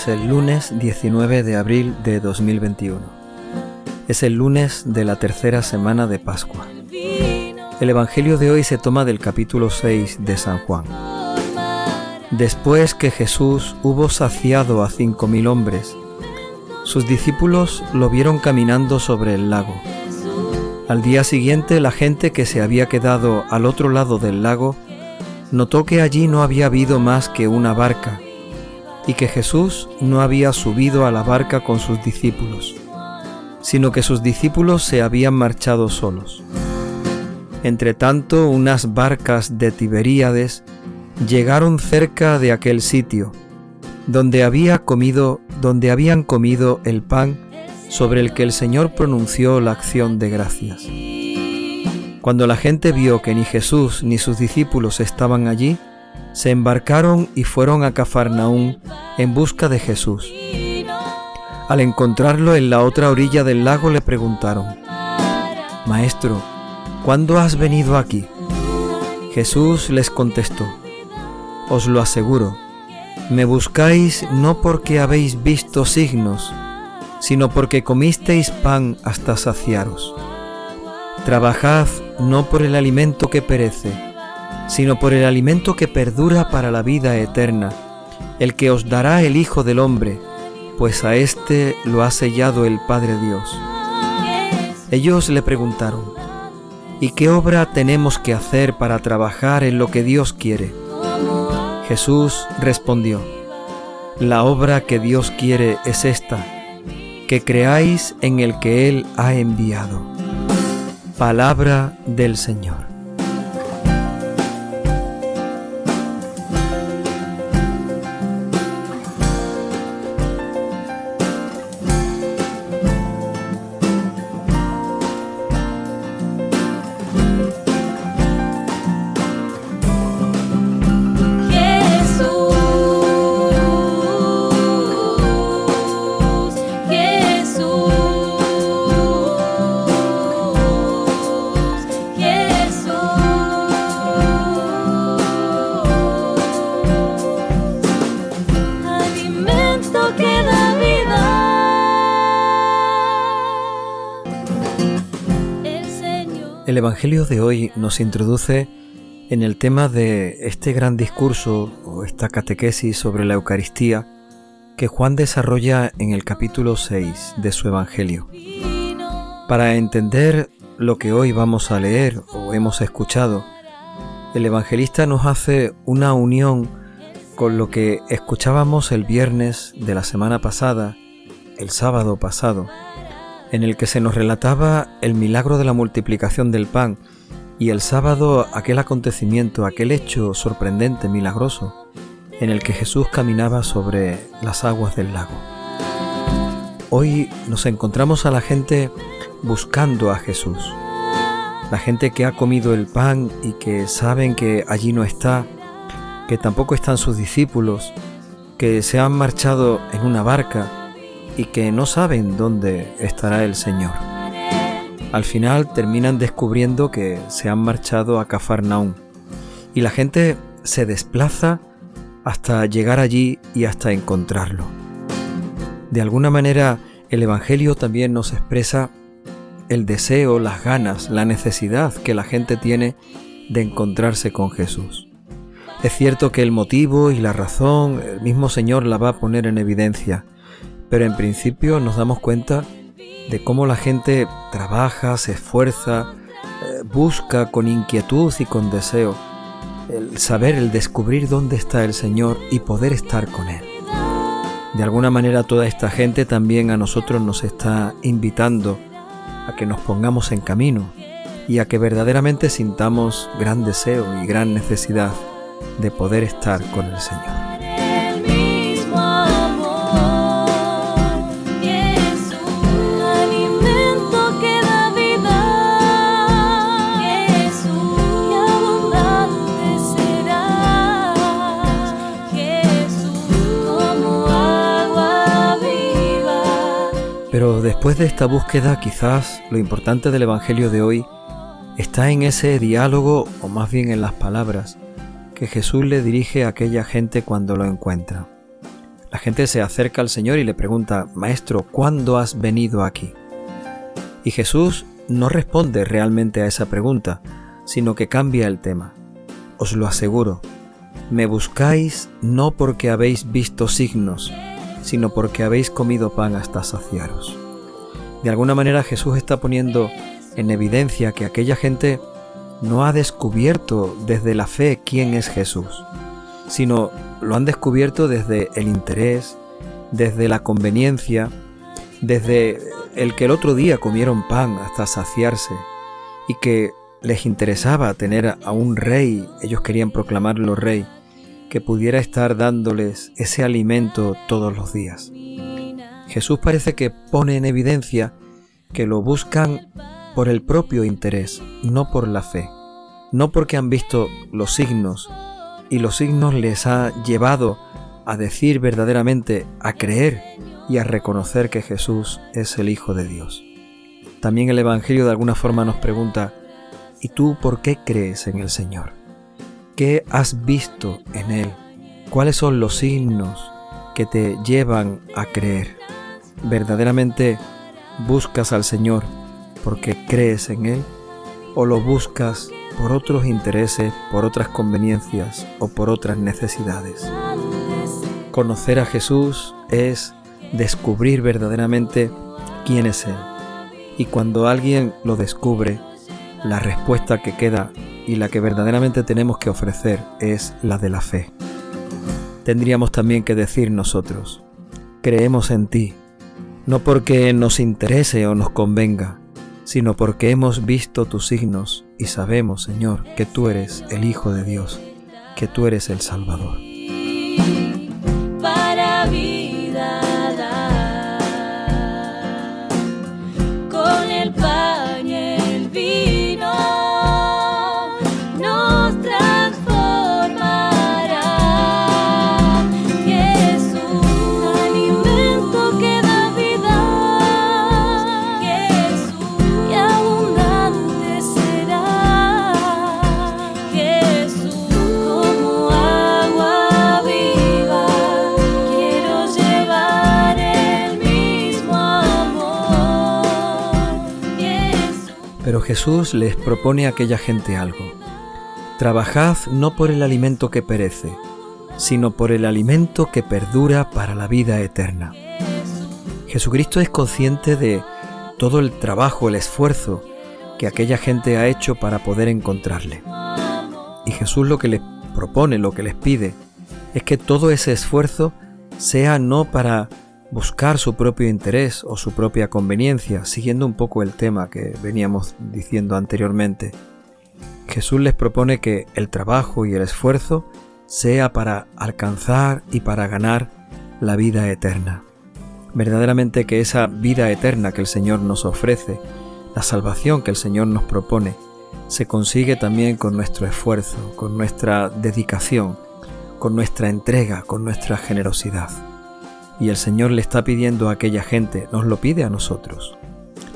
es el lunes 19 de abril de 2021. Es el lunes de la tercera semana de Pascua. El Evangelio de hoy se toma del capítulo 6 de San Juan. Después que Jesús hubo saciado a cinco mil hombres, sus discípulos lo vieron caminando sobre el lago. Al día siguiente la gente que se había quedado al otro lado del lago notó que allí no había habido más que una barca y que Jesús no había subido a la barca con sus discípulos, sino que sus discípulos se habían marchado solos. Entretanto, unas barcas de Tiberíades llegaron cerca de aquel sitio, donde había comido, donde habían comido el pan sobre el que el Señor pronunció la acción de gracias. Cuando la gente vio que ni Jesús ni sus discípulos estaban allí, se embarcaron y fueron a Cafarnaún en busca de Jesús. Al encontrarlo en la otra orilla del lago le preguntaron, Maestro, ¿cuándo has venido aquí? Jesús les contestó, Os lo aseguro, me buscáis no porque habéis visto signos, sino porque comisteis pan hasta saciaros. Trabajad no por el alimento que perece, sino por el alimento que perdura para la vida eterna, el que os dará el Hijo del Hombre, pues a éste lo ha sellado el Padre Dios. Ellos le preguntaron, ¿y qué obra tenemos que hacer para trabajar en lo que Dios quiere? Jesús respondió, la obra que Dios quiere es esta, que creáis en el que Él ha enviado. Palabra del Señor. El Evangelio de hoy nos introduce en el tema de este gran discurso o esta catequesis sobre la Eucaristía que Juan desarrolla en el capítulo 6 de su Evangelio. Para entender lo que hoy vamos a leer o hemos escuchado, el evangelista nos hace una unión con lo que escuchábamos el viernes de la semana pasada, el sábado pasado, en el que se nos relataba el milagro de la multiplicación del pan y el sábado aquel acontecimiento, aquel hecho sorprendente, milagroso, en el que Jesús caminaba sobre las aguas del lago. Hoy nos encontramos a la gente buscando a Jesús, la gente que ha comido el pan y que saben que allí no está, que tampoco están sus discípulos, que se han marchado en una barca, y que no saben dónde estará el Señor. Al final terminan descubriendo que se han marchado a Cafarnaún y la gente se desplaza hasta llegar allí y hasta encontrarlo. De alguna manera el Evangelio también nos expresa el deseo, las ganas, la necesidad que la gente tiene de encontrarse con Jesús. Es cierto que el motivo y la razón el mismo Señor la va a poner en evidencia, pero en principio nos damos cuenta de cómo la gente trabaja, se esfuerza, eh, busca con inquietud y con deseo el saber, el descubrir dónde está el Señor y poder estar con Él. De alguna manera toda esta gente también a nosotros nos está invitando a que nos pongamos en camino y a que verdaderamente sintamos gran deseo y gran necesidad de poder estar con el Señor. Pero después de esta búsqueda quizás lo importante del Evangelio de hoy está en ese diálogo, o más bien en las palabras, que Jesús le dirige a aquella gente cuando lo encuentra. La gente se acerca al Señor y le pregunta, Maestro, ¿cuándo has venido aquí? Y Jesús no responde realmente a esa pregunta, sino que cambia el tema. Os lo aseguro, me buscáis no porque habéis visto signos, sino porque habéis comido pan hasta saciaros. De alguna manera Jesús está poniendo en evidencia que aquella gente no ha descubierto desde la fe quién es Jesús, sino lo han descubierto desde el interés, desde la conveniencia, desde el que el otro día comieron pan hasta saciarse y que les interesaba tener a un rey, ellos querían proclamarlo rey, que pudiera estar dándoles ese alimento todos los días. Jesús parece que pone en evidencia que lo buscan por el propio interés, no por la fe, no porque han visto los signos y los signos les ha llevado a decir verdaderamente, a creer y a reconocer que Jesús es el Hijo de Dios. También el Evangelio de alguna forma nos pregunta, ¿y tú por qué crees en el Señor? ¿Qué has visto en Él? ¿Cuáles son los signos que te llevan a creer? ¿Verdaderamente buscas al Señor porque crees en Él? ¿O lo buscas por otros intereses, por otras conveniencias o por otras necesidades. Conocer a Jesús es descubrir verdaderamente quién es Él. Y cuando alguien lo descubre, la respuesta que queda y la que verdaderamente tenemos que ofrecer es la de la fe. Tendríamos también que decir nosotros, creemos en ti, no porque nos interese o nos convenga, sino porque hemos visto tus signos y sabemos, Señor, que tú eres el Hijo de Dios, que tú eres el Salvador. Jesús les propone a aquella gente algo. Trabajad no por el alimento que perece, sino por el alimento que perdura para la vida eterna. Jesucristo es consciente de todo el trabajo, el esfuerzo que aquella gente ha hecho para poder encontrarle. Y Jesús lo que les propone, lo que les pide, es que todo ese esfuerzo sea no para buscar su propio interés o su propia conveniencia, siguiendo un poco el tema que veníamos diciendo anteriormente. Jesús les propone que el trabajo y el esfuerzo sea para alcanzar y para ganar la vida eterna. Verdaderamente que esa vida eterna que el Señor nos ofrece, la salvación que el Señor nos propone, se consigue también con nuestro esfuerzo, con nuestra dedicación, con nuestra entrega, con nuestra generosidad. Y el Señor le está pidiendo a aquella gente, nos lo pide a nosotros.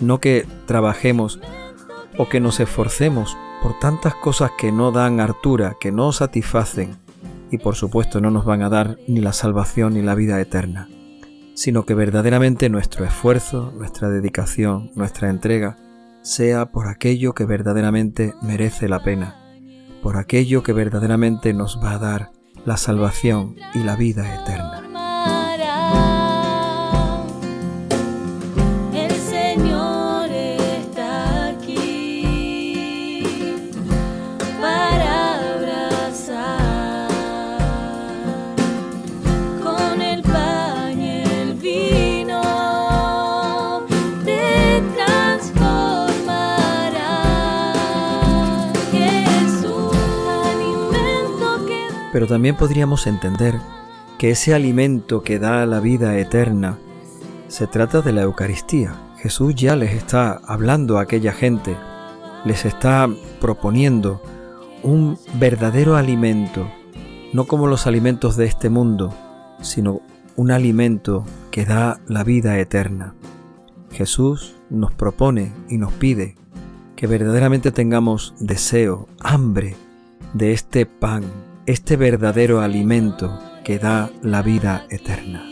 No que trabajemos o que nos esforcemos por tantas cosas que no dan hartura, que no satisfacen y por supuesto no nos van a dar ni la salvación ni la vida eterna, sino que verdaderamente nuestro esfuerzo, nuestra dedicación, nuestra entrega sea por aquello que verdaderamente merece la pena, por aquello que verdaderamente nos va a dar la salvación y la vida eterna. También podríamos entender que ese alimento que da la vida eterna se trata de la Eucaristía. Jesús ya les está hablando a aquella gente, les está proponiendo un verdadero alimento, no como los alimentos de este mundo, sino un alimento que da la vida eterna. Jesús nos propone y nos pide que verdaderamente tengamos deseo, hambre de este pan este verdadero alimento que da la vida eterna.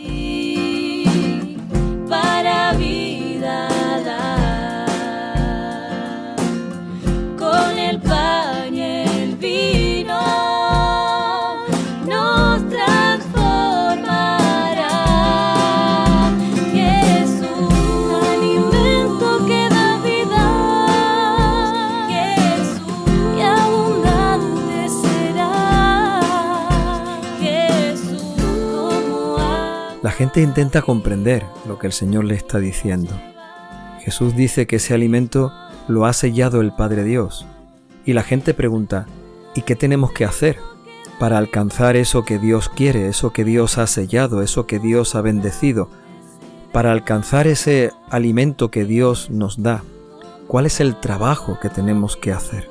Gente intenta comprender lo que el Señor le está diciendo. Jesús dice que ese alimento lo ha sellado el Padre Dios. Y la gente pregunta, ¿y qué tenemos que hacer para alcanzar eso que Dios quiere, eso que Dios ha sellado, eso que Dios ha bendecido? Para alcanzar ese alimento que Dios nos da, ¿cuál es el trabajo que tenemos que hacer?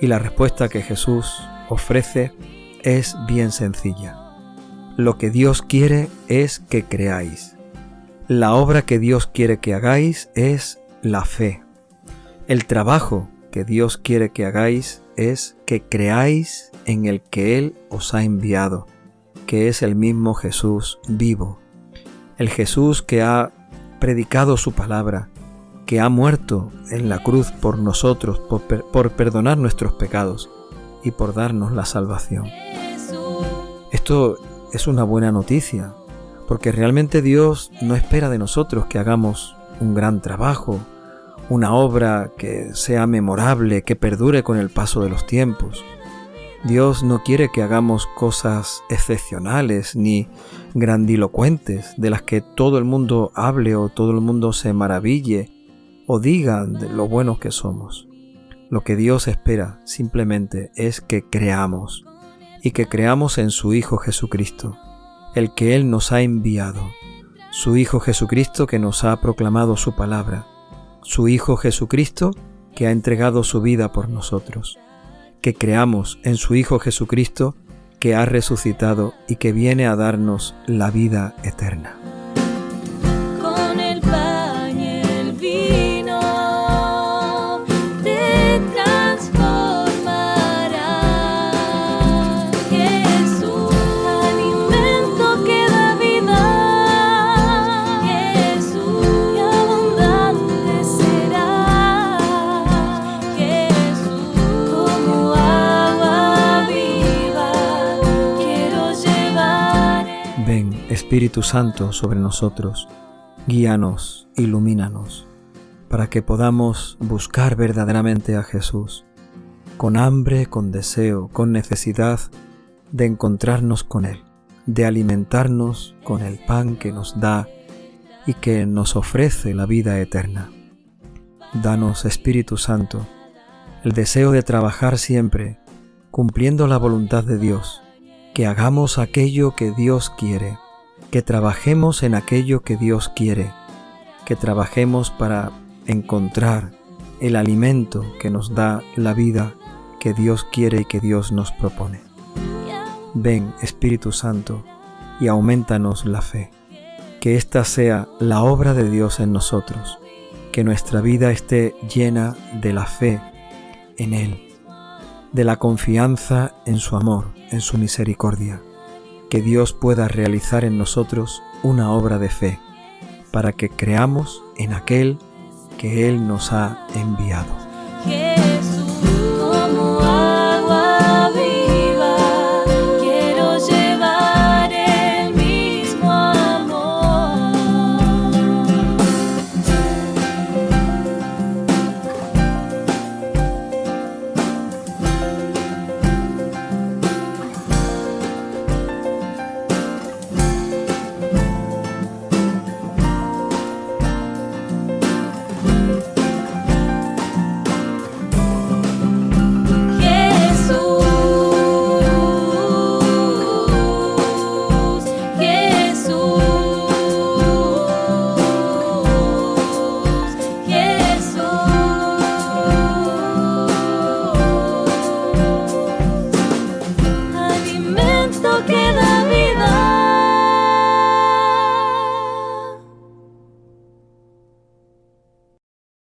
Y la respuesta que Jesús ofrece es bien sencilla lo que Dios quiere es que creáis. La obra que Dios quiere que hagáis es la fe. El trabajo que Dios quiere que hagáis es que creáis en el que Él os ha enviado, que es el mismo Jesús vivo. El Jesús que ha predicado su palabra, que ha muerto en la cruz por nosotros, por, por perdonar nuestros pecados y por darnos la salvación. Esto es una buena noticia, porque realmente Dios no espera de nosotros que hagamos un gran trabajo, una obra que sea memorable, que perdure con el paso de los tiempos. Dios no quiere que hagamos cosas excepcionales ni grandilocuentes de las que todo el mundo hable o todo el mundo se maraville o diga de lo buenos que somos. Lo que Dios espera simplemente es que creamos, y que creamos en su Hijo Jesucristo, el que Él nos ha enviado, su Hijo Jesucristo que nos ha proclamado su palabra, su Hijo Jesucristo que ha entregado su vida por nosotros, que creamos en su Hijo Jesucristo que ha resucitado y que viene a darnos la vida eterna. Espíritu Santo sobre nosotros, guíanos, ilumínanos, para que podamos buscar verdaderamente a Jesús, con hambre, con deseo, con necesidad de encontrarnos con Él, de alimentarnos con el pan que nos da y que nos ofrece la vida eterna. Danos, Espíritu Santo, el deseo de trabajar siempre, cumpliendo la voluntad de Dios, que hagamos aquello que Dios quiere que trabajemos en aquello que Dios quiere, que trabajemos para encontrar el alimento que nos da la vida que Dios quiere y que Dios nos propone. Ven, Espíritu Santo, y aumentanos la fe. Que esta sea la obra de Dios en nosotros, que nuestra vida esté llena de la fe en Él, de la confianza en su amor, en su misericordia que Dios pueda realizar en nosotros una obra de fe, para que creamos en aquel que Él nos ha enviado.